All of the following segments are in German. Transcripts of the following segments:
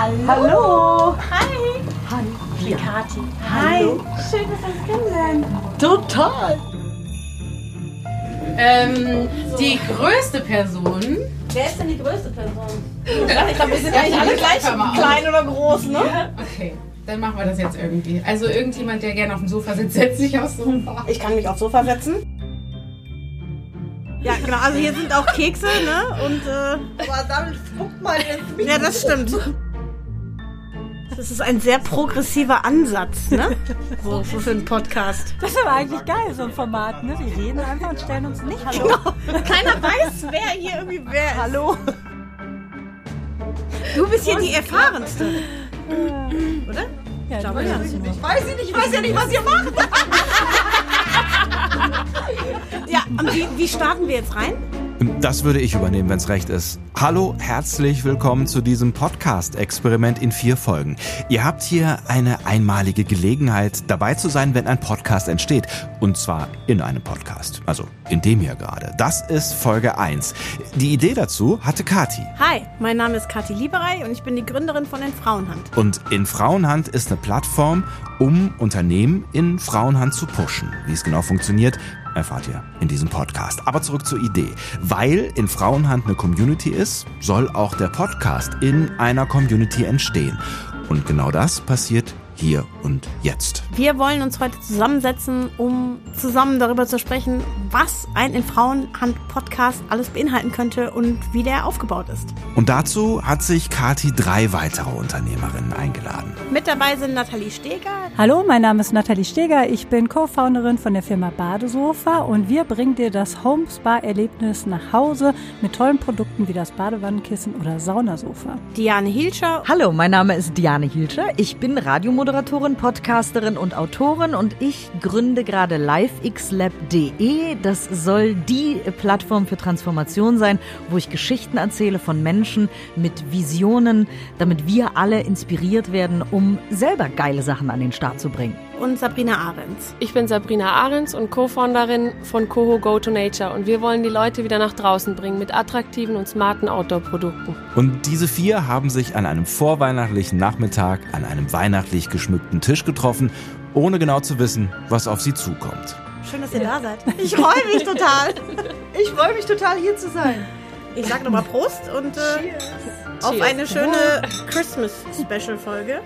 Hallo. Hallo. Hi. Hi. Kathi. Hi. Schön, dass wir uns kennenlernen. Total. Ähm, die größte Person. Wer ist denn die größte Person? Ich glaube, wir sind eigentlich alle gleich klein oder groß, ne? Okay, dann machen wir das jetzt irgendwie. Also irgendjemand, der gerne auf dem Sofa sitzt, setzt sich aufs Sofa. Ich kann mich aufs Sofa setzen. Ja, genau. Also hier sind auch Kekse, ne? Und äh, Aber damit spuckt man jetzt ja, das stimmt. Das ist ein sehr progressiver Ansatz, ne? So, so für einen Podcast. Das ist aber eigentlich geil, so ein Format, ne? Wir reden einfach und stellen uns nicht Hallo. Genau. Keiner weiß, wer hier irgendwie wer ist. Hallo. Du bist hier die erfahrenste. Oder? Ja, Ich glaube, ja. Ich weiß nicht, ich weiß ja nicht, was ihr macht. ja, und wie, wie starten wir jetzt rein? Das würde ich übernehmen, wenn es recht ist. Hallo, herzlich willkommen zu diesem Podcast-Experiment in vier Folgen. Ihr habt hier eine einmalige Gelegenheit, dabei zu sein, wenn ein Podcast entsteht. Und zwar in einem Podcast. Also in dem hier gerade. Das ist Folge 1. Die Idee dazu hatte Kati. Hi, mein Name ist Kathi Lieberei und ich bin die Gründerin von den Frauenhand. Und in Frauenhand ist eine Plattform, um Unternehmen in Frauenhand zu pushen. Wie es genau funktioniert, erfahrt ihr in diesem Podcast. Aber zurück zur Idee. Weil in Frauenhand eine Community ist, soll auch der Podcast in einer Community entstehen. Und genau das passiert hier und jetzt. Wir wollen uns heute zusammensetzen, um zusammen darüber zu sprechen, was ein in Frauenhand Podcast alles beinhalten könnte und wie der aufgebaut ist. Und dazu hat sich Kati drei weitere Unternehmerinnen eingeladen. Mit dabei sind Nathalie Steger, Hallo, mein Name ist Nathalie Steger. Ich bin Co-Founderin von der Firma Badesofa und wir bringen dir das Home-Spa-Erlebnis nach Hause mit tollen Produkten wie das Badewannenkissen oder Saunasofa. Diane Hilscher Hallo, mein Name ist Diane Hilscher. Ich bin Radiomoderatorin, Podcasterin und Autorin und ich gründe gerade livexlab.de. Das soll die Plattform für Transformation sein, wo ich Geschichten erzähle von Menschen mit Visionen, damit wir alle inspiriert werden, um selber geile Sachen an den Start zu bringen. Und Sabrina Ahrens. Ich bin Sabrina Ahrens und Co-Founderin von Coho Go to Nature und wir wollen die Leute wieder nach draußen bringen mit attraktiven und smarten Outdoor-Produkten. Und diese vier haben sich an einem vorweihnachtlichen Nachmittag an einem weihnachtlich geschmückten Tisch getroffen, ohne genau zu wissen, was auf sie zukommt. Schön, dass ihr da seid. Ich freue mich total. Ich freue mich total, hier zu sein. Ich sag nochmal Prost und äh, auf eine schöne Christmas-Special-Folge.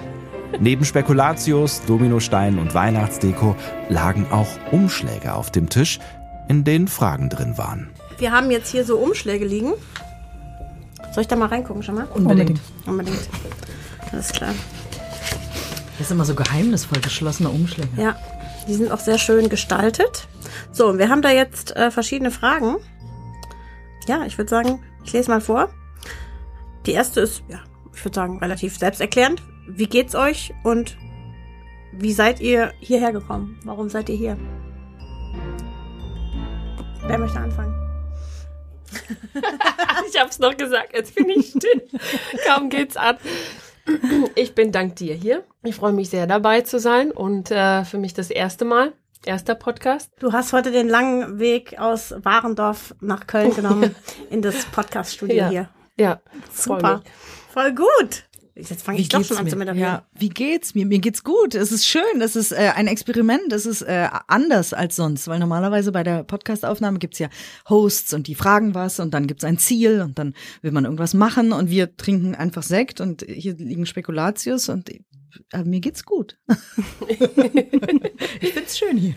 Neben Spekulatius, Dominosteinen und Weihnachtsdeko lagen auch Umschläge auf dem Tisch, in denen Fragen drin waren. Wir haben jetzt hier so Umschläge liegen. Soll ich da mal reingucken schon mal? Unbedingt. Unbedingt. Alles klar. Das ist immer so geheimnisvoll geschlossene Umschläge. Ja, die sind auch sehr schön gestaltet. So, und wir haben da jetzt äh, verschiedene Fragen. Ja, ich würde sagen, ich lese mal vor. Die erste ist, ja, ich würde sagen, relativ selbsterklärend. Wie geht's euch und wie seid ihr hierher gekommen? Warum seid ihr hier? Wer möchte anfangen? Ich hab's noch gesagt, jetzt bin ich still. Kaum geht's an. Ich bin dank dir hier. Ich freue mich sehr dabei zu sein und äh, für mich das erste Mal, erster Podcast. Du hast heute den langen Weg aus Warendorf nach Köln genommen in das Podcast-Studio Ja. hier. Ja, Super. Voll gut. Jetzt fange ich doch schon an zu moderieren. Ja, wie geht's mir? Mir geht's gut. Es ist schön. Es ist äh, ein Experiment. Es ist äh, anders als sonst, weil normalerweise bei der Podcastaufnahme gibt's ja Hosts und die fragen was und dann gibt's ein Ziel und dann will man irgendwas machen und wir trinken einfach Sekt und hier liegen Spekulatius und äh, mir geht's gut. ich find's schön hier.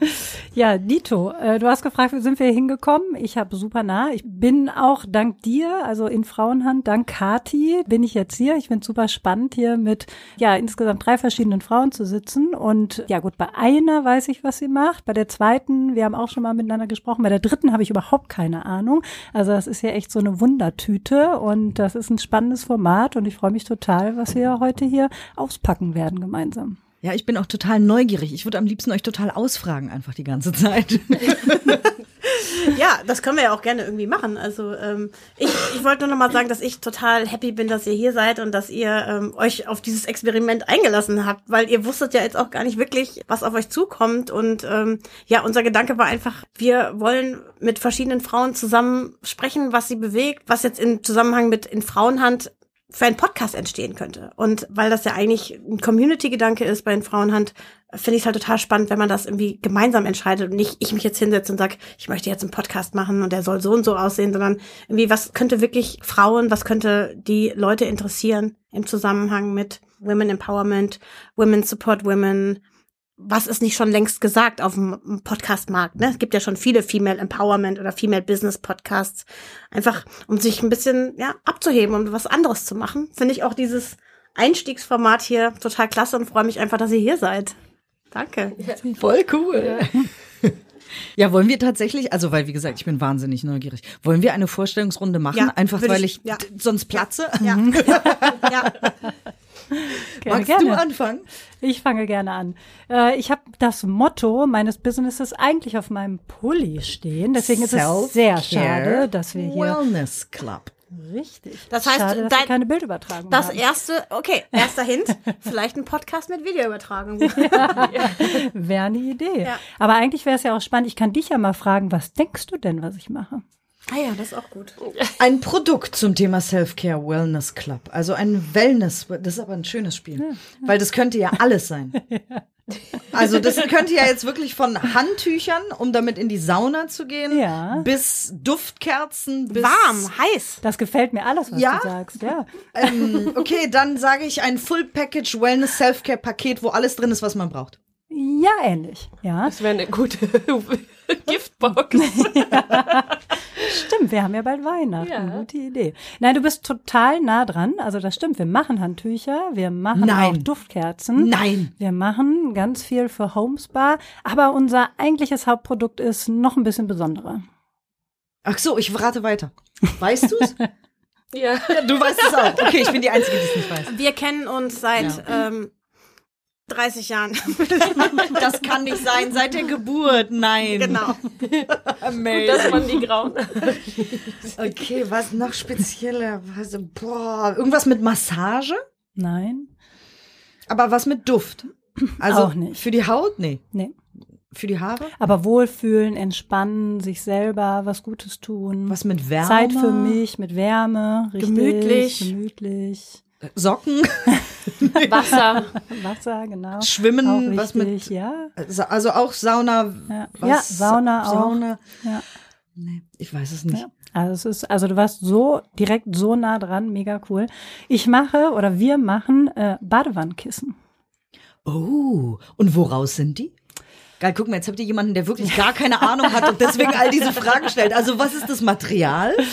Ja, Dito, äh, du hast gefragt, wie sind wir hingekommen? Ich habe super nah. Ich bin auch dank dir, also in Frauenhand, dank Kati, bin ich jetzt hier. Ich finde super spannend, hier mit ja insgesamt drei verschiedenen Frauen zu sitzen. Und ja gut, bei einer weiß ich, was sie macht. Bei der zweiten, wir haben auch schon mal miteinander gesprochen. Bei der dritten habe ich überhaupt keine Ahnung. Also das ist ja echt so eine Wundertüte und das ist ein spannendes Format und ich freue mich total, was wir heute hier auspacken werden gemeinsam. Ja, ich bin auch total neugierig. Ich würde am liebsten euch total ausfragen einfach die ganze Zeit. Ja, das können wir ja auch gerne irgendwie machen. Also ähm, ich, ich wollte nur noch mal sagen, dass ich total happy bin, dass ihr hier seid und dass ihr ähm, euch auf dieses Experiment eingelassen habt, weil ihr wusstet ja jetzt auch gar nicht wirklich, was auf euch zukommt. Und ähm, ja, unser Gedanke war einfach, wir wollen mit verschiedenen Frauen zusammen sprechen, was sie bewegt, was jetzt im Zusammenhang mit in Frauenhand für einen Podcast entstehen könnte. Und weil das ja eigentlich ein Community-Gedanke ist bei den Frauenhand, finde ich es halt total spannend, wenn man das irgendwie gemeinsam entscheidet und nicht ich mich jetzt hinsetze und sage, ich möchte jetzt einen Podcast machen und der soll so und so aussehen, sondern irgendwie, was könnte wirklich Frauen, was könnte die Leute interessieren im Zusammenhang mit Women Empowerment, Women Support Women, was ist nicht schon längst gesagt auf dem Podcast-Markt? Ne? Es gibt ja schon viele Female Empowerment oder Female Business Podcasts. Einfach, um sich ein bisschen ja, abzuheben, um was anderes zu machen. Finde ich auch dieses Einstiegsformat hier total klasse und freue mich einfach, dass ihr hier seid. Danke. Voll cool. Ja. wollen wir tatsächlich, also weil wie gesagt, ich bin wahnsinnig neugierig. Wollen wir eine Vorstellungsrunde machen? Ja, Einfach weil ich- ich, ja. sonst platze? Ja. ja. Gerne, Magst gerne. du anfangen? Ich fange gerne an. Äh, ich habe das Motto meines Businesses eigentlich auf meinem Pulli stehen. Deswegen ist es sehr schade, dass wir hier Wellness Club. richtig. Das heißt, schade, dass wir dein- keine Bildübertragung Das haben. erste, okay, erster Hint, vielleicht ein Podcast mit Videoübertragung. Wäre eine Idee. Ja. Aber eigentlich wäre es ja auch spannend. Ich kann dich ja mal fragen, was denkst du denn, was ich mache? Ah ja, das ist auch gut. Ein Produkt zum Thema Self-Care Wellness Club. Also ein Wellness, das ist aber ein schönes Spiel. Weil das könnte ja alles sein. Also das könnte ja jetzt wirklich von Handtüchern, um damit in die Sauna zu gehen, Ja. bis Duftkerzen, bis Warm, heiß. Das gefällt mir alles, was Ja? du sagst. Ja. Ähm, okay, dann sage ich ein Full Package Wellness Self-Care Paket, wo alles drin ist, was man braucht. Ja, ähnlich. Ja, Das wäre eine gute Giftbox. Stimmt. Wir haben ja bald Weihnachten. Ja. Gute Idee. Nein, du bist total nah dran. Also das stimmt. Wir machen Handtücher. Wir machen Nein. auch Duftkerzen. Nein. Wir machen ganz viel für Homespa. Aber unser eigentliches Hauptprodukt ist noch ein bisschen besonderer. Ach so, ich rate weiter. Weißt du's? ja. du weißt es auch. Okay, ich bin die Einzige, die es nicht weiß. Wir kennen uns seit ähm, 30 Jahren. Das kann nicht sein, seit der Geburt. Nein. genau. Amazing. Das waren die Grauen. Okay, was noch spezieller? Was, boah, irgendwas mit Massage? Nein? Aber was mit Duft? Also Auch nicht. für die Haut? Nee. Nee. Für die Haare? Aber wohlfühlen, entspannen, sich selber was Gutes tun. Was mit Wärme? Zeit für mich, mit Wärme, richtig, Gemütlich. gemütlich. Socken? Wasser. Wasser, genau. Schwimmen? Auch was wichtig, mit. ja. Sa- Also auch Sauna? Ja, Was? ja Sauna auch. Sauna? Ja. Nee, ich weiß es nicht. Ja. Also es ist, also du warst so direkt so nah dran, mega cool. Ich mache oder wir machen äh, Badewannenkissen. Oh, und woraus sind die? Geil, guck mal, jetzt habt ihr jemanden, der wirklich gar keine Ahnung hat und deswegen all diese Fragen stellt. Also was ist das Material?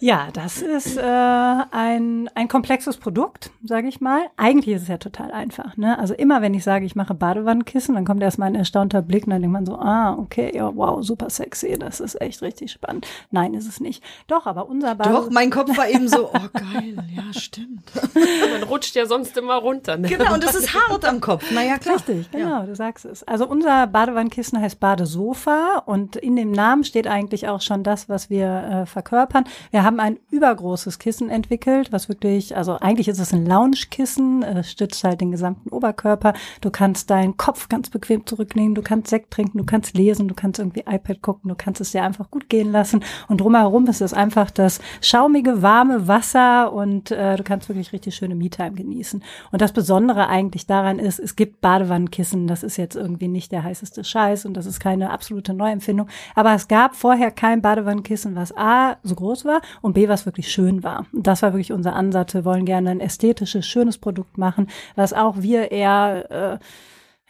Ja, das ist äh, ein, ein komplexes Produkt, sage ich mal. Eigentlich ist es ja total einfach. Ne? Also immer, wenn ich sage, ich mache Badewannenkissen, dann kommt erstmal ein erstaunter Blick und dann denkt man so, ah, okay, ja, wow, super sexy, das ist echt richtig spannend. Nein, ist es nicht. Doch, aber unser Bade Doch, mein Kopf war eben so, oh geil, ja, stimmt. Man rutscht ja sonst immer runter. Ne? Genau, und das ist hart am Kopf. Naja, klar. Richtig, genau, du sagst es. Also unser Badewannenkissen heißt Badesofa und in dem Namen steht eigentlich auch schon das, was wir äh, verkörpern. Wir haben ein übergroßes Kissen entwickelt, was wirklich, also eigentlich ist es ein Loungekissen, stützt halt den gesamten Oberkörper. Du kannst deinen Kopf ganz bequem zurücknehmen, du kannst Sekt trinken, du kannst lesen, du kannst irgendwie iPad gucken, du kannst es dir einfach gut gehen lassen und drumherum ist es einfach das schaumige, warme Wasser und äh, du kannst wirklich richtig schöne Me-Time genießen. Und das Besondere eigentlich daran ist, es gibt Badewannenkissen, das ist jetzt irgendwie nicht der heißeste Scheiß und das ist keine absolute Neuempfindung, aber es gab vorher kein Badewannenkissen, was A, so groß war und B, was wirklich schön war. Und das war wirklich unser Ansatz. Wir wollen gerne ein ästhetisches, schönes Produkt machen, was auch wir eher äh,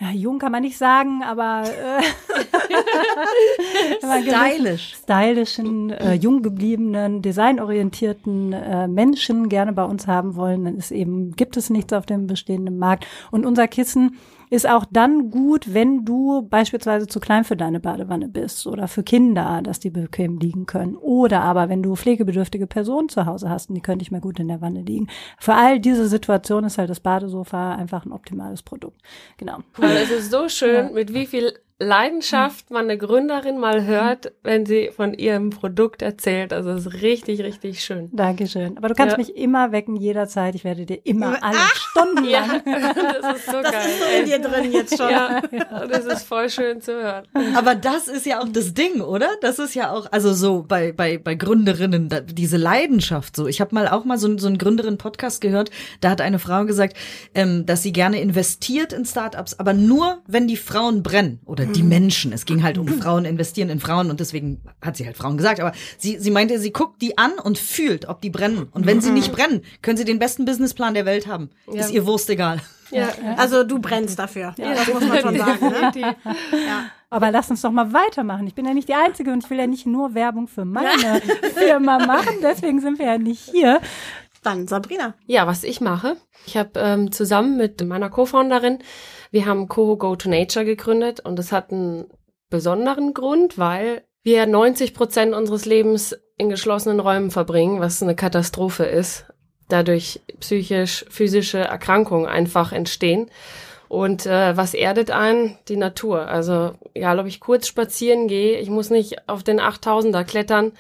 ja, jung kann man nicht sagen, aber äh, Stylisch. stylischen, äh, jung gebliebenen, designorientierten äh, Menschen gerne bei uns haben wollen, dann ist eben, gibt es nichts auf dem bestehenden Markt. Und unser Kissen ist auch dann gut, wenn du beispielsweise zu klein für deine Badewanne bist oder für Kinder, dass die bequem liegen können. Oder aber wenn du pflegebedürftige Personen zu Hause hast und die können nicht mehr gut in der Wanne liegen. Für all diese Situationen ist halt das Badesofa einfach ein optimales Produkt. Genau. Weil es ist so schön, mit wie viel Leidenschaft man eine Gründerin mal hört, wenn sie von ihrem Produkt erzählt. Also es ist richtig, richtig schön. Dankeschön. Aber du kannst Ja. mich immer wecken, jederzeit. Ich werde dir immer alle Stunden Ja, lang. das ist so Das geil. ist so in dir drin jetzt schon. ja, das ist voll schön zu hören. Aber das ist ja auch das Ding, oder? Das ist ja auch, also so bei, bei, bei Gründerinnen, da, diese Leidenschaft so. Ich habe mal auch mal so, so einen Gründerin-Podcast gehört, da hat eine Frau gesagt, ähm, dass sie gerne investiert in Startups, aber nur, wenn die Frauen brennen oder die Menschen. Es ging halt um Frauen, investieren in Frauen und deswegen hat sie halt Frauen gesagt. Aber sie, sie meinte, sie guckt die an und fühlt, ob die brennen. Und wenn sie nicht brennen, können sie den besten Businessplan der Welt haben. Ja. Ist ihr Wurst egal. Ja, Also du brennst dafür. das muss man schon sagen. Ne? definitiv. Aber lass uns doch mal weitermachen. Ich bin ja nicht die Einzige und ich will ja nicht nur Werbung für meine Firma machen. Deswegen sind wir ja nicht hier. Dann Sabrina. Ja, was ich mache. Ich habe ähm, zusammen mit meiner Co-Founderin, wir haben Co Go to Nature gegründet und das hat einen besonderen Grund, weil wir 90 Prozent unseres Lebens in geschlossenen Räumen verbringen, was eine Katastrophe ist. Dadurch psychisch, physische Erkrankungen einfach entstehen. Und äh, was erdet ein? Die Natur. Also egal, ob ich kurz spazieren gehe, ich muss nicht auf den 8000er klettern,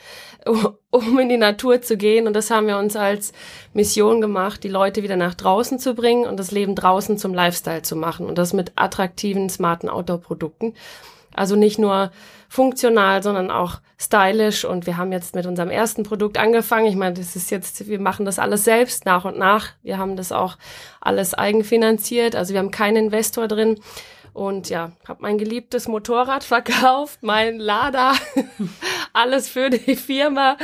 um in die Natur zu gehen. Und das haben wir uns als Mission gemacht, die Leute wieder nach draußen zu bringen und das Leben draußen zum Lifestyle zu machen. Und das mit attraktiven, smarten Outdoor-Produkten. Also nicht nur funktional, sondern auch stylisch. Und wir haben jetzt mit unserem ersten Produkt angefangen. Ich meine, das ist jetzt, wir machen das alles selbst nach und nach. Wir haben das auch alles eigenfinanziert. Also wir haben keinen Investor drin. Und ja, habe mein geliebtes Motorrad verkauft, mein Lader, alles für die Firma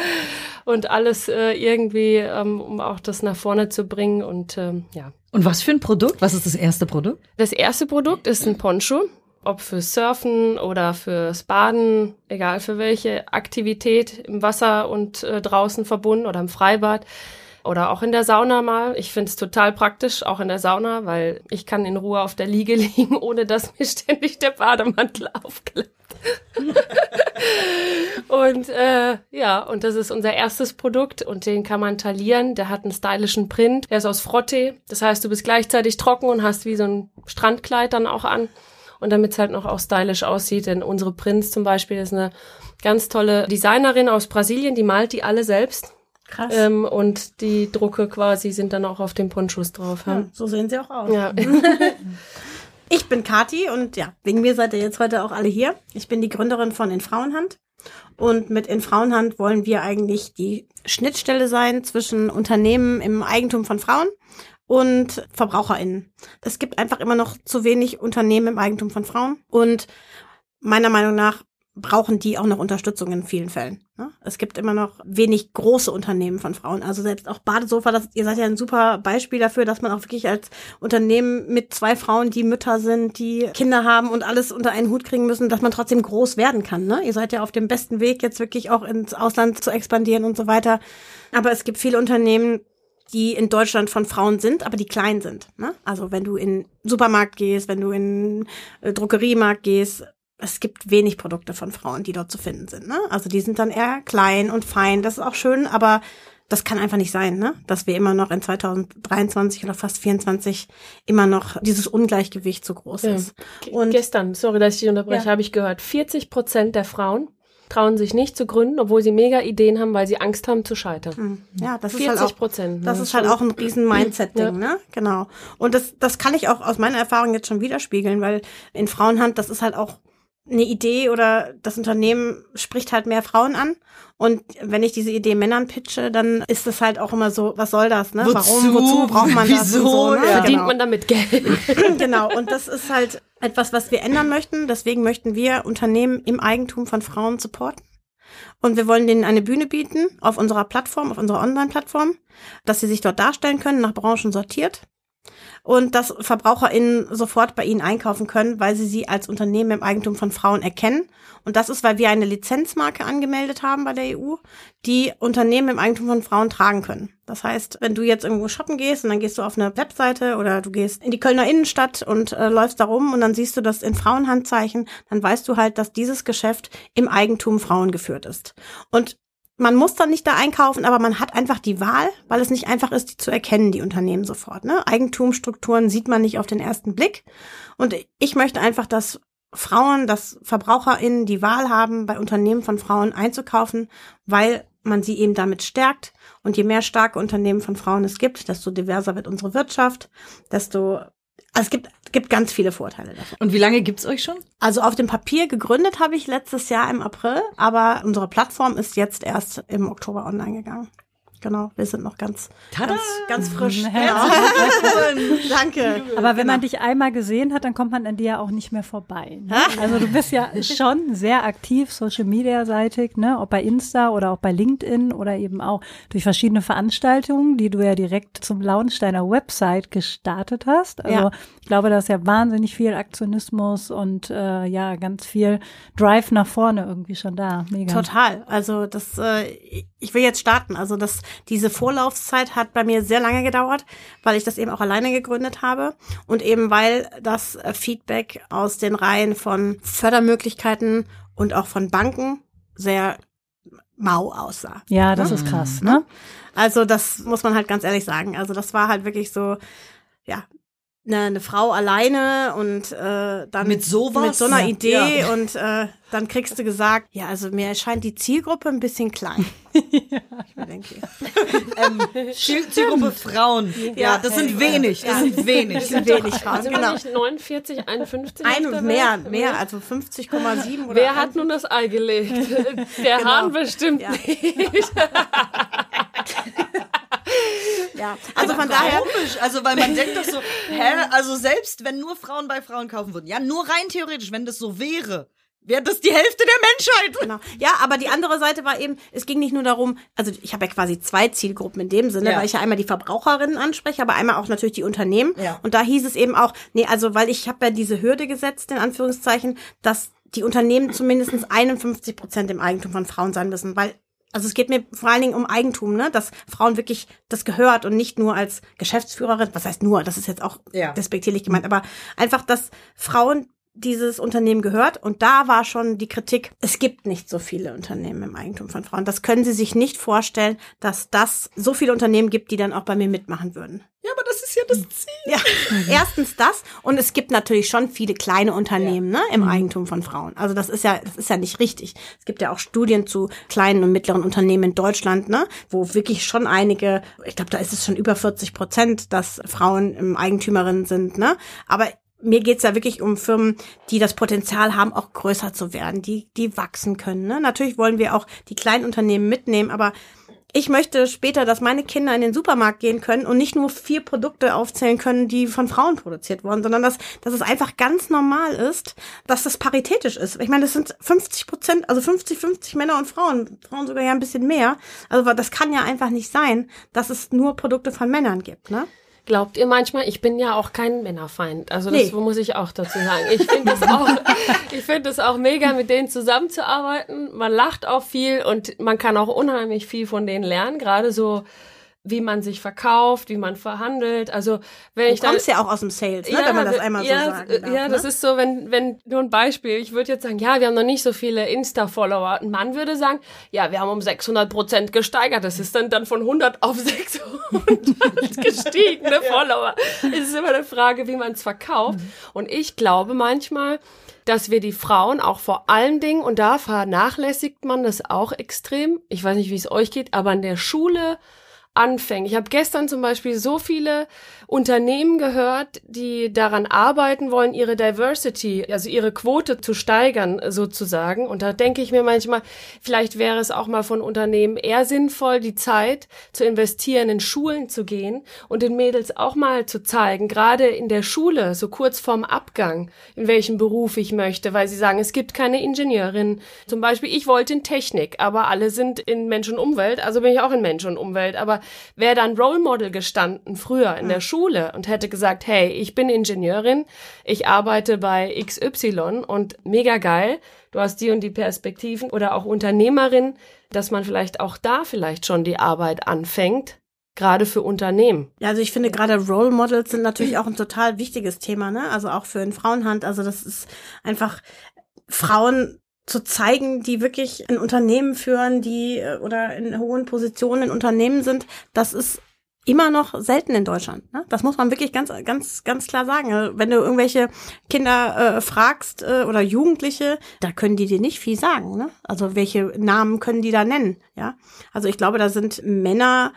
und alles äh, irgendwie, ähm, um auch das nach vorne zu bringen. Und ähm, ja, Und was für ein Produkt? Was ist das erste Produkt? das erste Produkt ist ein Poncho, ob fürs Surfen oder fürs Baden, egal für welche Aktivität im Wasser und äh, draußen verbunden oder im Freibad oder auch in der Sauna mal. Ich finde es total praktisch, auch in der Sauna, weil ich kann in Ruhe auf der Liege liegen, ohne dass mir ständig der Bademantel aufklappt. und äh, ja, und das ist unser erstes Produkt und den kann man taillieren. Der hat einen stylischen Print. Der ist aus Frottee. Das heißt, du bist gleichzeitig trocken und hast wie so ein Strandkleid dann auch an. Und damit es halt noch auch stylisch aussieht, denn unsere Prinz zum Beispiel ist eine ganz tolle Designerin aus Brasilien, die malt die alle selbst. Krass. Ähm, und die Drucke quasi sind dann auch auf den Ponchos drauf. ja, Ja. so sehen sie auch aus. Ja. Ich bin Kati und ja, wegen mir seid ihr jetzt heute auch alle hier. Ich bin die Gründerin von In Frauenhand. Und mit In Frauenhand wollen wir eigentlich die Schnittstelle sein zwischen Unternehmen im Eigentum von Frauen und VerbraucherInnen. Es gibt einfach immer noch zu wenig Unternehmen im Eigentum von Frauen und meiner Meinung nach brauchen die auch noch Unterstützung in vielen Fällen. ne? Es gibt immer noch wenig große Unternehmen von Frauen. Also selbst auch Badesofa, das, ihr seid ja ein super Beispiel dafür, dass man auch wirklich als Unternehmen mit zwei Frauen, die Mütter sind, die Kinder haben und alles unter einen Hut kriegen müssen, dass man trotzdem groß werden kann. Ne? Ihr seid ja auf dem besten Weg, jetzt wirklich auch ins Ausland zu expandieren und so weiter. Aber es gibt viele Unternehmen, die in Deutschland von Frauen sind, aber die klein sind. Ne? Also wenn du in Supermarkt gehst, wenn du in äh, Drogeriemarkt gehst, es gibt wenig Produkte von Frauen, die dort zu finden sind. Ne? Also die sind dann eher klein und fein. Das ist auch schön, aber das kann einfach nicht sein, ne? dass wir immer noch in 2023 oder fast 24 immer noch dieses Ungleichgewicht so groß Ja. ist. Und gestern, sorry, dass ich dich unterbreche, Ja. habe ich gehört, 40 Prozent der Frauen trauen sich nicht zu gründen, obwohl sie mega Ideen haben, weil sie Angst haben zu scheitern. Hm, ja, das ist halt 40 auch Prozent. Das ne? ist halt auch ein riesen Mindset-Ding, Ja. ne? Genau. Und das, das kann ich auch aus meiner Erfahrung jetzt schon widerspiegeln, weil in Frauenhand, das ist halt auch eine Idee oder das Unternehmen spricht halt mehr Frauen an. Und wenn ich diese Idee Männern pitche, dann ist es halt auch immer so, was soll das, ne? Wozu? Warum, wozu braucht man das? Wieso? So, ne? Ja. Verdient genau. man damit Geld? genau. Und das ist halt etwas, was wir ändern möchten. Deswegen möchten wir Unternehmen im Eigentum von Frauen supporten. Und wir wollen denen eine Bühne bieten auf unserer Plattform, auf unserer Online-Plattform, dass sie sich dort darstellen können, nach Branchen sortiert. Und dass VerbraucherInnen sofort bei ihnen einkaufen können, weil sie sie als Unternehmen im Eigentum von Frauen erkennen. Und das ist, weil wir eine Lizenzmarke angemeldet haben bei der EU, die Unternehmen im Eigentum von Frauen tragen können. Das heißt, wenn du jetzt irgendwo shoppen gehst und dann gehst du auf eine Webseite oder du gehst in die Kölner Innenstadt und äh, läufst da rum und dann siehst du das in Frauenhandzeichen, dann weißt du halt, dass dieses Geschäft im Eigentum Frauen geführt ist. Und man muss dann nicht da einkaufen, aber man hat einfach die Wahl, weil es nicht einfach ist, die zu erkennen, die Unternehmen sofort. Ne? Eigentumsstrukturen sieht man nicht auf den ersten Blick. Und ich möchte einfach, dass Frauen, dass VerbraucherInnen die Wahl haben, bei Unternehmen von Frauen einzukaufen, weil man sie eben damit stärkt. Und je mehr starke Unternehmen von Frauen es gibt, desto diverser wird unsere Wirtschaft, desto also es gibt, gibt ganz viele Vorteile davon. Und wie lange gibt's euch schon? Also auf dem Papier gegründet habe ich letztes Jahr im April, aber unsere Plattform ist jetzt erst im Oktober online gegangen. Genau, wir sind noch ganz, Tada! ganz, ganz frisch. Mhm. Genau. Danke. Aber wenn man Genau. dich einmal gesehen hat, dann kommt man an dir ja auch nicht mehr vorbei. Ne? Also du bist ja schon sehr aktiv Social Media seitig, ne? ob bei Insta oder auch bei LinkedIn oder eben auch durch verschiedene Veranstaltungen, die du ja direkt zum Launch deiner Website gestartet hast. Also Ja. ich glaube, da ist ja wahnsinnig viel Aktionismus und äh, ja ganz viel Drive nach vorne irgendwie schon da. Mega. Total. Also das, äh, ich will jetzt starten. Also das, diese Vorlaufzeit hat bei mir sehr lange gedauert, weil ich das eben auch alleine gegründet habe und eben weil das äh, Feedback aus den Reihen von Fördermöglichkeiten und auch von Banken sehr mau aussah. Ja, das ist krass, ne? Also das muss man halt ganz ehrlich sagen. Also das war halt wirklich so, ja, eine, eine Frau alleine und äh, dann Mit sowas? mit so einer Ja. Idee Ja. und äh, dann kriegst du gesagt, ja, also mir erscheint die Zielgruppe ein bisschen klein. Ich mir denke, Ähm, Ziel- Zielgruppe Frauen. Ja, das sind wenig. Das sind wenig. das sind wenig Frauen, Also genau. nicht 49, 51 Ein und mehr, Welt? mehr, also 50,7 oder Wer hat nun das Ei gelegt? Der Genau. Hahn bestimmt Ja. nicht. Ja, also von daher Komisch, also weil man denkt doch so, hä, also selbst wenn nur Frauen bei Frauen kaufen würden, ja, nur rein theoretisch, wenn das so wäre, wäre das die Hälfte der Menschheit. Genau. Ja, aber die andere Seite war eben, es ging nicht nur darum, also ich habe ja quasi zwei Zielgruppen in dem Sinne, Ja. weil ich ja einmal die Verbraucherinnen anspreche, aber einmal auch natürlich die Unternehmen. Ja. Und da hieß es eben auch, nee, also weil ich habe ja diese Hürde gesetzt, in Anführungszeichen, dass die Unternehmen zumindest 51 Prozent im Eigentum von Frauen sein müssen, weil also es geht mir vor allen Dingen um Eigentum, ne? dass Frauen wirklich das gehört und nicht nur als Geschäftsführerin, was heißt nur, das ist jetzt auch Ja. despektierlich gemeint, aber einfach, dass Frauen dieses Unternehmen gehört und da war schon die Kritik, es gibt nicht so viele Unternehmen im Eigentum von Frauen. Das können sie sich nicht vorstellen, dass das so viele Unternehmen gibt, die dann auch bei mir mitmachen würden. Ja, das ist ja das Ziel. Ja, erstens das und es gibt natürlich schon viele kleine Unternehmen ne, im Eigentum von Frauen. Also das ist ja, das ist ja nicht richtig. Es gibt ja auch Studien zu kleinen und mittleren Unternehmen in Deutschland, ne, wo wirklich schon einige, ich glaube, da ist es schon über 40 Prozent, dass Frauen im Eigentümerinnen sind, ne. Aber mir geht's ja wirklich um Firmen, die das Potenzial haben, auch größer zu werden, die, die wachsen können. Ne? Natürlich wollen wir auch die kleinen Unternehmen mitnehmen, aber ich möchte später, dass meine Kinder in den Supermarkt gehen können und nicht nur vier Produkte aufzählen können, die von Frauen produziert wurden, sondern dass, dass es einfach ganz normal ist, dass das paritätisch ist. Ich meine, das sind 50 Prozent, also 50, 50 Männer und Frauen, Frauen sogar ja ein bisschen mehr. Also das kann ja einfach nicht sein, dass es nur Produkte von Männern gibt, ne? Glaubt ihr manchmal, ich bin ja auch kein Männerfeind. Also das Nee. muss ich auch dazu sagen. Ich finde es auch, ich finde es auch mega, mit denen zusammenzuarbeiten. Man lacht auch viel und man kann auch unheimlich viel von denen lernen. Gerade so, wie man sich verkauft, wie man verhandelt. Also wenn Du ich dann kommst ja auch aus dem Sales, ne? wenn man das einmal ja, so sagen darf. Ja, das ne? ist so, wenn, wenn, nur ein Beispiel. Ich würde jetzt sagen, ja, wir haben noch nicht so viele Insta-Follower. Ein Mann würde sagen, ja, wir haben um 600 Prozent gesteigert. Das ist dann, dann von 100 auf 600 gestiegene Follower. Es ist immer eine Frage, wie man es verkauft. Und ich glaube manchmal, dass wir die Frauen auch vor allen Dingen, und da vernachlässigt man das auch extrem, ich weiß nicht, wie es euch geht, aber an der Schule anfängt. Ich habe gestern zum Beispiel so viele Unternehmen gehört, die daran arbeiten wollen, ihre Diversity, also ihre Quote zu steigern sozusagen. Und da denke ich mir manchmal, vielleicht wäre es auch mal von Unternehmen eher sinnvoll, die Zeit zu investieren, in Schulen zu gehen und den Mädels auch mal zu zeigen, gerade in der Schule, so kurz vorm Abgang, in welchem Beruf ich möchte, weil sie sagen, es gibt keine Ingenieurin. Zum Beispiel, ich wollte in Technik, aber alle sind in Mensch und Umwelt, also bin ich auch in Mensch und Umwelt. Aber wäre dann Role Model gestanden früher in der Schule und hätte gesagt, hey, ich bin Ingenieurin, ich arbeite bei XY und mega geil, du hast die und die Perspektiven oder auch Unternehmerin, dass man vielleicht auch da vielleicht schon die Arbeit anfängt, gerade für Unternehmen. Ja, also ich finde gerade Role Models sind natürlich auch ein total wichtiges Thema, ne? Also auch für in Frauenhand. Also das ist einfach Frauen zu zeigen, die wirklich ein Unternehmen führen, die äh, oder in hohen Positionen in Unternehmen sind, das ist immer noch selten in Deutschland. Ne? Das muss man wirklich ganz, ganz, ganz klar sagen. Also, Wenn du irgendwelche Kinder äh, fragst äh, oder Jugendliche, da können die dir nicht viel sagen. Ne? Also welche Namen können die da nennen? Ja, also ich glaube, da sind Männer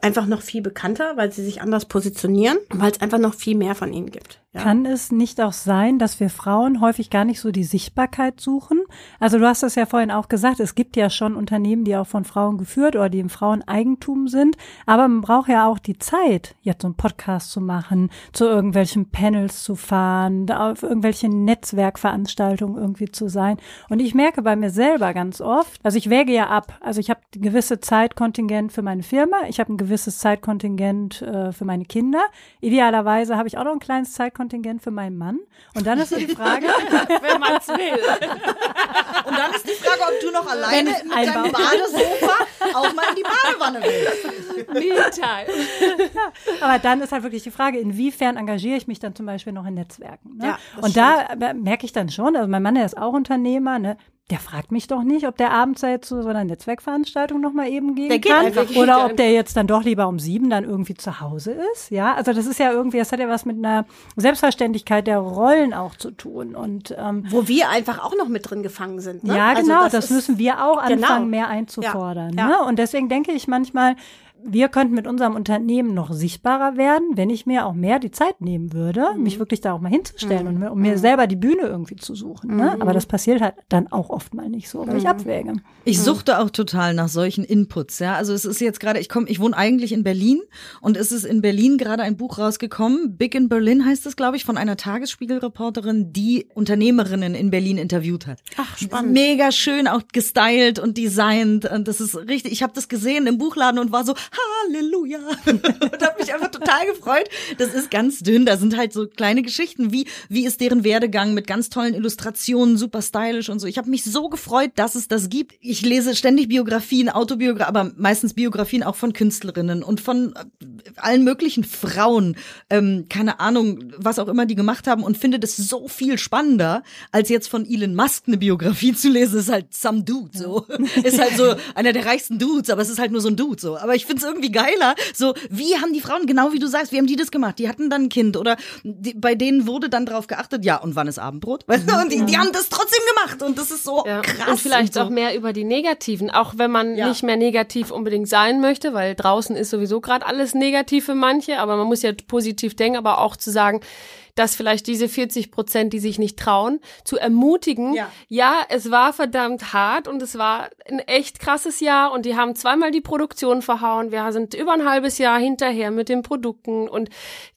einfach noch viel bekannter, weil sie sich anders positionieren, weil es einfach noch viel mehr von ihnen gibt. Ja. Kann es nicht auch sein, dass wir Frauen häufig gar nicht so die Sichtbarkeit suchen? Also du hast das ja vorhin auch gesagt, es gibt ja schon Unternehmen, die auch von Frauen geführt oder die im Fraueneigentum sind, aber man braucht ja auch die Zeit, jetzt so einen Podcast zu machen, zu irgendwelchen Panels zu fahren, auf irgendwelche Netzwerkveranstaltungen irgendwie zu sein. Und ich merke bei mir selber ganz oft, also ich wäge ja ab, also ich habe ein gewisse Zeitkontingent für meine Firma, ich habe ein gewisses Zeitkontingent äh, für meine Kinder. Idealerweise habe ich auch noch ein kleines Zeitkontingent für meinen Mann. Und dann ist so die Frage, Wenn man es will. Und dann ist die Frage, ob du noch alleine mit deinem. Badesofa auch mal in die Badewanne willst. Me-Time. Aber dann ist halt wirklich die Frage, inwiefern engagiere ich mich dann zum Beispiel noch in Netzwerken. Ne? Ja, und da äh, merke ich dann schon, also mein Mann, der ist auch Unternehmer, ne? Der fragt mich doch nicht, ob der abends jetzt zu so einer Netzwerkveranstaltung noch mal eben gehen Der geht kann einfach. oder ob der jetzt dann doch lieber um sieben dann irgendwie zu Hause ist. Ja, also das ist ja irgendwie, das hat ja was mit einer Selbstverständlichkeit der Rollen auch zu tun. Und ähm, Wo wir einfach auch noch mit drin gefangen sind. Ne? ja, Also genau, das, ist- müssen wir auch Genau. anfangen, mehr einzufordern. Ja, ja. Ne? Und deswegen denke ich manchmal, wir könnten mit unserem Unternehmen noch sichtbarer werden, wenn ich mir auch mehr die Zeit nehmen würde, Mhm. mich wirklich da auch mal hinzustellen und mir, um mir selber die Bühne irgendwie zu suchen. Ne? Mhm. Aber das passiert halt dann auch oft mal nicht so, weil ich abwäge. Ich suchte auch total nach solchen Inputs, ja. Also es ist jetzt gerade, ich komme, ich wohne eigentlich in Berlin und es ist in Berlin gerade ein Buch rausgekommen. Big in Berlin heißt es, glaube ich, von einer Tagesspiegelreporterin, die Unternehmerinnen in Berlin interviewt hat. Ach, spannend. Mega schön auch gestylt und designt und das ist richtig. Ich habe das gesehen im Buchladen und war so Halleluja und habe mich einfach total gefreut. Das ist ganz dünn. Da sind halt so kleine Geschichten, wie wie ist deren Werdegang mit ganz tollen Illustrationen, super stylisch und so. Ich habe mich so gefreut, dass es das gibt. Ich lese ständig Biografien, Autobiografien, aber meistens Biografien auch von Künstlerinnen und von äh, allen möglichen Frauen, ähm, keine Ahnung, was auch immer die gemacht haben und finde das so viel spannender, als jetzt von Elon Musk eine Biografie zu lesen. ist halt some Dude, so. Ist halt so einer der reichsten Dudes, aber es ist halt nur so ein Dude, so. Aber ich find's irgendwie geiler, so, wie haben die Frauen, genau wie du sagst, wie haben die das gemacht? Die hatten dann ein Kind oder die, bei denen wurde dann drauf geachtet, ja, und wann ist Abendbrot? Weißt du? Und die, die haben das trotzdem gemacht und das ist so Ja. krass. und vielleicht so. auch mehr über die negativen, auch wenn man Ja. nicht mehr negativ unbedingt sein möchte, weil draußen ist sowieso gerade alles negativ für manche, aber man muss ja positiv denken, aber auch zu sagen, dass vielleicht diese 40 Prozent, die sich nicht trauen, zu ermutigen. Ja. ja, es war verdammt hart und es war ein echt krasses Jahr und die haben zweimal die Produktion verhauen. Wir sind über ein halbes Jahr hinterher mit den Produkten und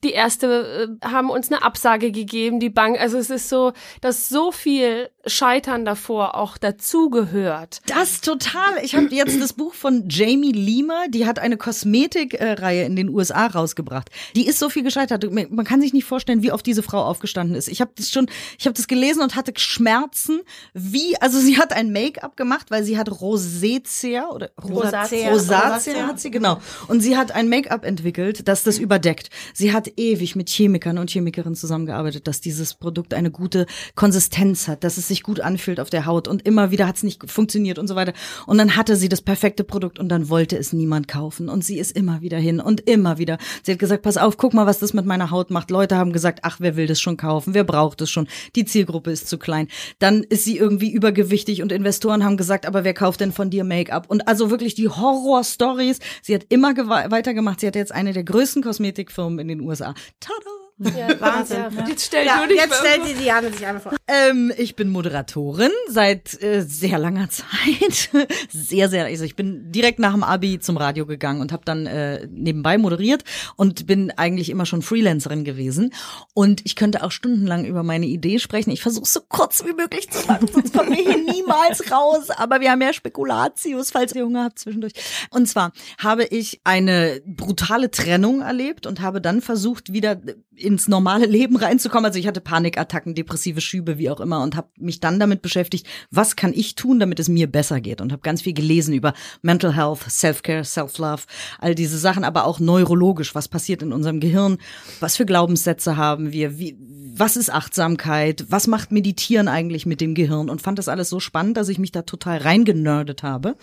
die erste äh, haben uns eine Absage gegeben, die Bank. Also es ist so, dass so viel Scheitern davor auch dazugehört. Das total. Ich habe jetzt das Buch von Jamie Lima, die hat eine Kosmetikreihe in den USA rausgebracht. Die ist so viel gescheitert. Man kann sich nicht vorstellen, wie oft diese Frau aufgestanden ist. Ich habe das schon, ich habe das gelesen und hatte Schmerzen, wie, also sie hat ein Make-up gemacht, weil sie hat Rosacea oder Rosacea. Rosacea hat sie, genau. Und sie hat ein Make-up entwickelt, das das überdeckt. Sie hat ewig mit Chemikern und Chemikerinnen zusammengearbeitet, dass dieses Produkt eine gute Konsistenz hat, dass es sich gut anfühlt auf der Haut und immer wieder hat es nicht funktioniert und so weiter. Und dann hatte sie das perfekte Produkt und dann wollte es niemand kaufen und sie ist immer wieder hin und immer wieder. Sie hat gesagt, pass auf, guck mal, was das mit meiner Haut macht. Leute haben gesagt, ach, wer will das schon kaufen? Wer braucht es schon? Die Zielgruppe ist zu klein. Dann ist sie irgendwie übergewichtig und Investoren haben gesagt, aber wer kauft denn von dir Make-up? Und also wirklich die Horror-Stories. Sie hat immer weitergemacht. Sie hat jetzt eine der größten Kosmetikfirmen in den USA. Tada! Wahnsinn. Jetzt stell Ja, du dich jetzt mal stellt die Diane sich einmal vor. Ähm, ich bin Moderatorin seit äh, sehr langer Zeit. sehr, sehr. Also ich bin direkt nach dem Abi zum Radio gegangen und habe dann äh, nebenbei moderiert und bin eigentlich immer schon Freelancerin gewesen. Und ich könnte auch stundenlang über meine Idee sprechen. Ich versuche so kurz wie möglich zu machen, sonst kommen wir hier niemals raus. Aber wir haben ja Spekulatius, falls ihr Hunger habt zwischendurch. Und zwar habe ich eine brutale Trennung erlebt und habe dann versucht, wieder ins normale Leben reinzukommen. Also ich hatte Panikattacken, depressive Schübe, wie auch immer und habe mich dann damit beschäftigt, was kann ich tun, damit es mir besser geht und habe ganz viel gelesen über Mental Health, Self-Care, Self-Love, all diese Sachen, aber auch neurologisch, was passiert in unserem Gehirn, was für Glaubenssätze haben wir, wie, was ist Achtsamkeit, was macht Meditieren eigentlich mit dem Gehirn und fand das alles so spannend, dass ich mich da total reingenördet habe.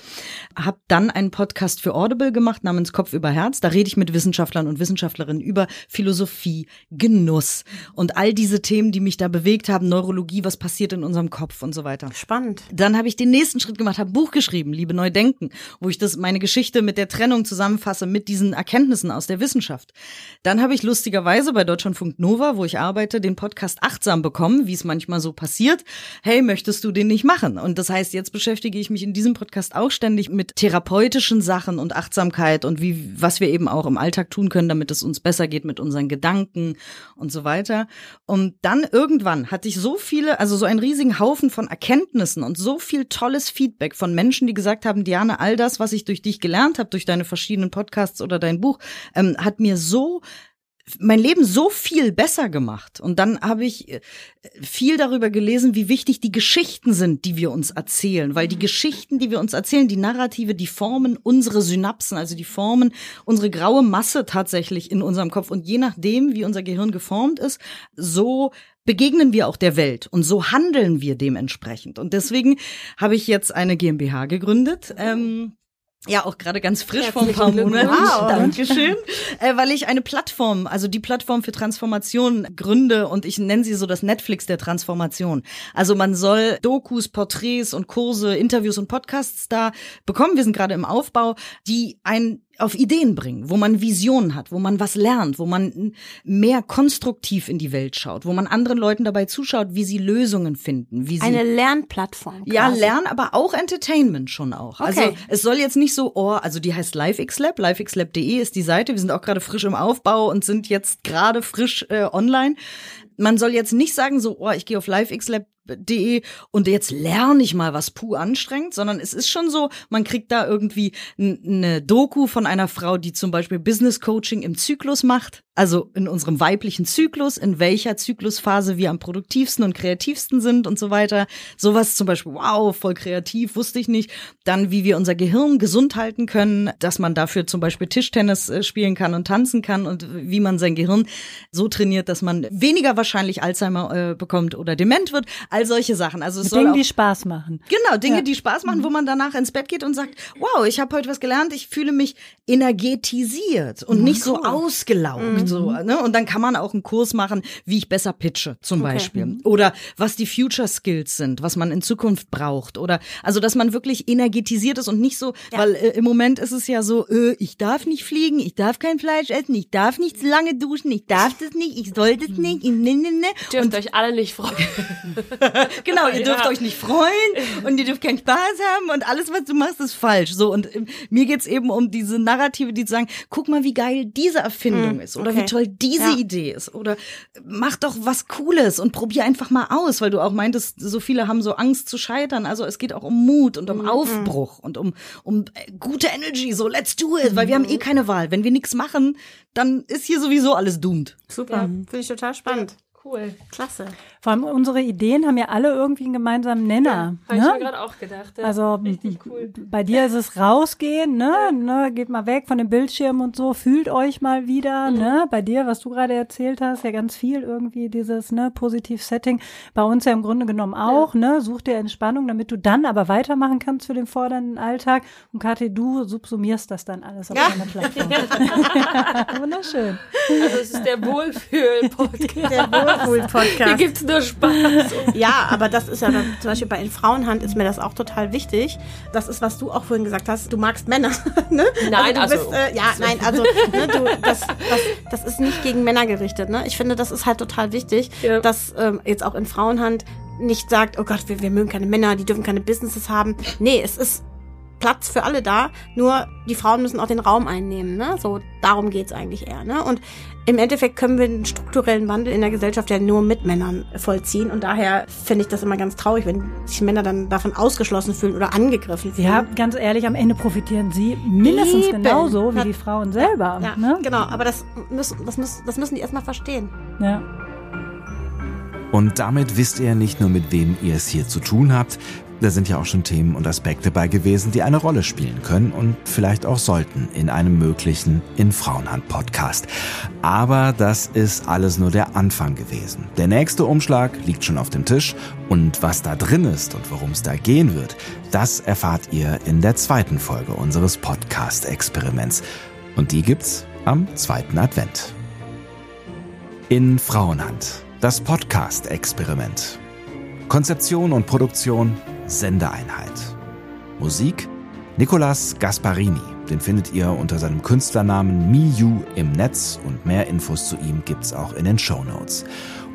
Hab dann einen Podcast für Audible gemacht namens Kopf über Herz. Da rede ich mit Wissenschaftlern und Wissenschaftlerinnen über Philosophie, Genuss und all diese Themen, die mich da bewegt haben, Neurologie, was passiert in unserem Kopf und so weiter. Spannend. Dann habe ich den nächsten Schritt gemacht, habe Buch geschrieben, Liebe Neu Denken, wo ich das meine Geschichte mit der Trennung zusammenfasse mit diesen Erkenntnissen aus der Wissenschaft. Dann habe ich lustigerweise bei Deutschlandfunk Nova, wo ich arbeite, den Podcast achtsam bekommen, wie es manchmal so passiert. Hey, möchtest du den nicht machen? Und das heißt, jetzt beschäftige ich mich in diesem Podcast auch ständig mit therapeutischen Sachen und Achtsamkeit und wie was wir eben auch im Alltag tun können, damit es uns besser geht mit unseren Gedanken und so weiter. Und dann irgendwann hatte ich so viele, also so einen riesigen Haufen von Erkenntnissen und so viel tolles Feedback von Menschen, die gesagt haben, Diane, all das, was ich durch dich gelernt habe, durch deine verschiedenen Podcasts oder dein Buch, ähm, hat mir so mein Leben so viel besser gemacht. Und dann habe ich äh, viel darüber gelesen, wie wichtig die Geschichten sind, die wir uns erzählen. Weil die Geschichten, die wir uns erzählen, die Narrative, die formen unsere Synapsen, also die formen unsere graue Masse tatsächlich in unserem Kopf. Und je nachdem, wie unser Gehirn geformt ist, so begegnen wir auch der Welt und so handeln wir dementsprechend. Und deswegen habe ich jetzt eine GmbH gegründet. Ähm, ja, auch gerade ganz frisch vor ein paar Monaten. Wow. Dankeschön. Äh, weil ich eine Plattform, also die Plattform für Transformation gründe und ich nenne sie so das Netflix der Transformation. Also man soll Dokus, Porträts und Kurse, Interviews und Podcasts da bekommen. Wir sind gerade im Aufbau, die ein auf Ideen bringen, wo man Visionen hat, wo man was lernt, wo man mehr konstruktiv in die Welt schaut, wo man anderen Leuten dabei zuschaut, wie sie Lösungen finden, wie sie Eine Lernplattform. ja, quasi. Lernen, aber auch Entertainment schon auch. Also Okay. es soll jetzt nicht so, oh, also die heißt LiveXLab, livexlab.de ist die Seite. Wir sind auch gerade frisch im Aufbau und sind jetzt gerade frisch äh, online. Man soll jetzt nicht sagen so, oh, ich gehe auf livexlab.de und jetzt lerne ich mal was puh anstrengend, sondern es ist schon so, man kriegt da irgendwie eine Doku von einer Frau, die zum Beispiel Business Coaching im Zyklus macht, also in unserem weiblichen Zyklus, in welcher Zyklusphase wir am produktivsten und kreativsten sind und so weiter. Sowas zum Beispiel, wow, voll kreativ, wusste ich nicht. Dann, wie wir unser Gehirn gesund halten können, dass man dafür zum Beispiel Tischtennis äh, spielen kann und tanzen kann und wie man sein Gehirn so trainiert, dass man weniger wahrscheinlich Alzheimer äh, bekommt oder dement wird. All solche Sachen. Also es soll Dingen, auch die Spaß machen. Genau, Dinge, Ja. die Spaß machen, wo man danach ins Bett geht und sagt, wow, ich habe heute was gelernt, ich fühle mich energetisiert und nicht so ausgelaugt. So, ne? Und dann kann man auch einen Kurs machen, wie ich besser pitche, zum Beispiel. Oder was die Future Skills sind, was man in Zukunft braucht. Oder also, dass man wirklich energetisiert ist und nicht so, weil äh, im Moment ist es ja so, äh, ich darf nicht fliegen, ich darf kein Fleisch essen, ich darf nicht lange duschen, ich darf das nicht, ich soll das nicht, ich, ne, ne, ne. Dürft euch alle nicht freuen. Genau, ihr dürft Ja. euch nicht freuen und ihr dürft keinen Spaß haben und alles, was du machst, ist falsch. So, und ähm, mir geht's eben um diese Narrative, die sagen, guck mal, wie geil diese Erfindung ist oder okay. wie toll diese Ja. Idee ist oder mach doch was Cooles und probier einfach mal aus, weil du auch meintest, so viele haben so Angst zu scheitern. Also es geht auch um Mut und um Aufbruch und um, um äh, gute Energy, so let's do it, weil wir haben eh keine Wahl. Wenn wir nichts machen, dann ist hier sowieso alles doomed. Super. Finde ich total spannend. Cool. Klasse. Vor allem unsere Ideen haben ja alle irgendwie einen gemeinsamen Nenner. Habe ich mir ne? gerade auch gedacht. Ja. Also Richtig cool. bei dir ist es rausgehen, ne? ne? Geht mal weg von dem Bildschirm und so, fühlt euch mal wieder, Mhm. ne? Bei dir, was du gerade erzählt hast, ja ganz viel irgendwie dieses, ne, positiv Setting. Bei uns ja im Grunde genommen auch, ne? Such dir Entspannung, damit du dann aber weitermachen kannst für den fordernden Alltag. Und Kathi, du subsumierst das dann alles auf Ja. deiner Plattform. Wunderschön. Also es ist der Wohlfühl-Podcast. Der Hier Wohlfühl-Podcast. gibt's nur Spaß. Ja, aber das ist ja zum Beispiel bei in Frauenhand ist mir das auch total wichtig. Das ist, was du auch vorhin gesagt hast. Du magst Männer. ne? Nein, also, du also- bist, äh, ja, nein, also ne, du, das, das, das ist nicht gegen Männer gerichtet. Ne? Ich finde, das ist halt total wichtig, Ja. dass ähm, jetzt auch in Frauenhand nicht sagt, oh Gott, wir, wir mögen keine Männer, die dürfen keine Businesses haben. Nee, es ist Platz für alle da, nur die Frauen müssen auch den Raum einnehmen. Ne? So, darum geht's eigentlich eher. Ne? Und im Endeffekt können wir einen strukturellen Wandel in der Gesellschaft ja nur mit Männern vollziehen. Und daher finde ich das immer ganz traurig, wenn sich Männer dann davon ausgeschlossen fühlen oder angegriffen fühlen. Ja, ganz ehrlich, am Ende profitieren sie mindestens Eben. genauso wie Ja. die Frauen selber. Ja, ne? genau. Aber das müssen, das, müssen, das müssen die erstmal verstehen. ja. Und damit wisst ihr nicht nur, mit wem ihr es hier zu tun habt. Da sind ja auch schon Themen und Aspekte bei gewesen, die eine Rolle spielen können und vielleicht auch sollten in einem möglichen In Frauenhand Podcast. Aber das ist alles nur der Anfang gewesen. Der nächste Umschlag liegt schon auf dem Tisch und was da drin ist und worum es da gehen wird, das erfahrt ihr in der zweiten Folge unseres Podcast-Experiments. Und die gibt's am zweiten Advent. In Frauenhand. Das Podcast-Experiment. Konzeption und Produktion Sendeeinheit. Musik Nicolas Gasparini. Den findet ihr unter seinem Künstlernamen Miyu im Netz und mehr Infos zu ihm gibt's auch in den Shownotes.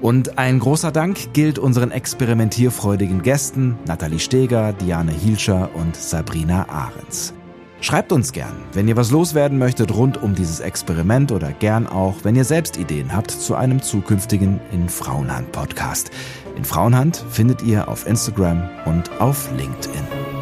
Und ein großer Dank gilt unseren experimentierfreudigen Gästen Nathalie Steger, Diane Hielscher und Sabrina Ahrens. Schreibt uns gern, wenn ihr was loswerden möchtet rund um dieses Experiment oder gern auch, wenn ihr selbst Ideen habt zu einem zukünftigen In Frauenhand Podcast. In Frauenhand findet ihr auf Instagram und auf LinkedIn.